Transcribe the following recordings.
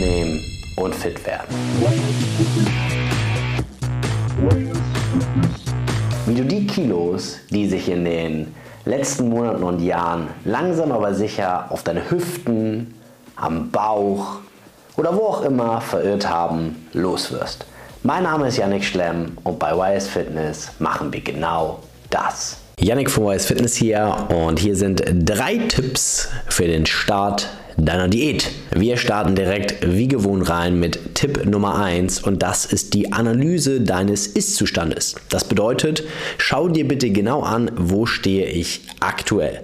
abnehmen und fit werden. Wie du die Kilos, die sich in den letzten Monaten und Jahren langsam aber sicher auf deine Hüften, am Bauch oder wo auch immer verirrt haben, loswirst. Mein Name ist Yannick Schlemm und bei YS Fitness machen wir genau das. Yannick von YS Fitness hier und hier sind drei Tipps für den Start deiner Diät. Wir starten direkt wie gewohnt rein mit Tipp Nummer 1 und das ist die Analyse deines Ist-Zustandes. Das bedeutet, schau dir bitte genau an, wo stehe ich aktuell.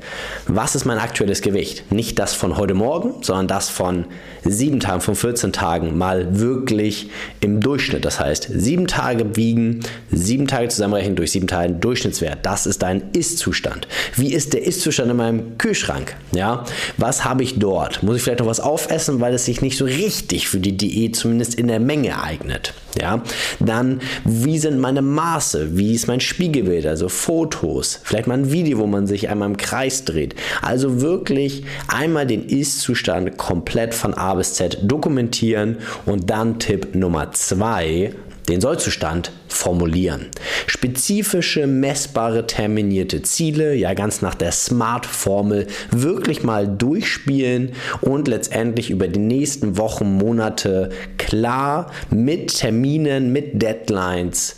Was ist mein aktuelles Gewicht? Nicht das von heute Morgen, sondern das von 7 Tagen, von 14 Tagen mal wirklich im Durchschnitt. Das heißt, 7 Tage wiegen, 7 Tage zusammenrechnen durch 7 Tage Durchschnittswert. Das ist dein Ist-Zustand. Wie ist der Ist-Zustand in meinem Kühlschrank? Ja, was habe ich dort? Muss ich vielleicht noch was aufessen, weil es sich nicht so richtig für die Diät zumindest in der Menge eignet? Ja, dann wie sind meine Maße? Wie ist mein Spiegelbild? Also Fotos, vielleicht mal ein Video, wo man sich einmal im Kreis dreht. Also wirklich einmal den Ist-Zustand komplett von A bis Z dokumentieren und dann Tipp Nummer zwei den Sollzustand formulieren. Spezifische, messbare, terminierte Ziele, ja ganz nach der SMART-Formel, wirklich mal durchspielen und letztendlich über die nächsten Wochen, Monate klar mit Terminen, mit Deadlines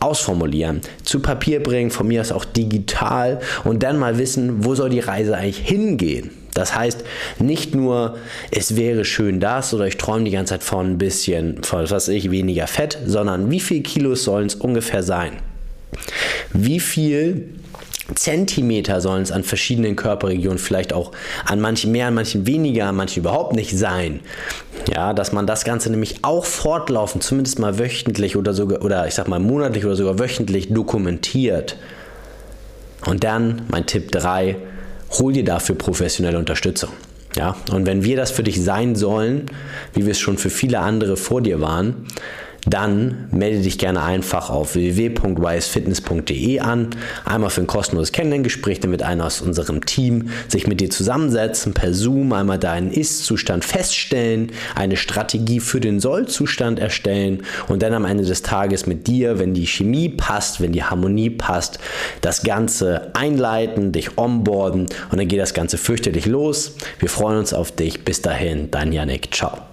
ausformulieren, zu Papier bringen, von mir aus auch digital und dann mal wissen, wo soll die Reise eigentlich hingehen. Das heißt, nicht nur, es wäre schön das oder ich träume die ganze Zeit von ein bisschen, von was weiß ich, weniger Fett, sondern wie viel Kilos sollen es ungefähr sein? Wie viel Zentimeter sollen es an verschiedenen Körperregionen vielleicht auch an manchen mehr, an manchen weniger, an manchen überhaupt nicht sein. Ja, dass man das Ganze nämlich auch fortlaufend, zumindest mal wöchentlich oder sogar, oder ich sag mal monatlich oder sogar wöchentlich dokumentiert. Und dann mein Tipp 3, hol dir dafür professionelle Unterstützung. Ja, und wenn wir das für dich sein sollen, wie wir es schon für viele andere vor dir waren, dann melde dich gerne einfach auf www.wisefitness.de an. Einmal für ein kostenloses Kennenlerngespräch, damit einer aus unserem Team sich mit dir zusammensetzen, per Zoom einmal deinen Ist-Zustand feststellen, eine Strategie für den Soll-Zustand erstellen und dann am Ende des Tages mit dir, wenn die Chemie passt, wenn die Harmonie passt, das Ganze einleiten, dich onboarden und dann geht das Ganze fürchterlich los. Wir freuen uns auf dich. Bis dahin, dein Yannick. Ciao.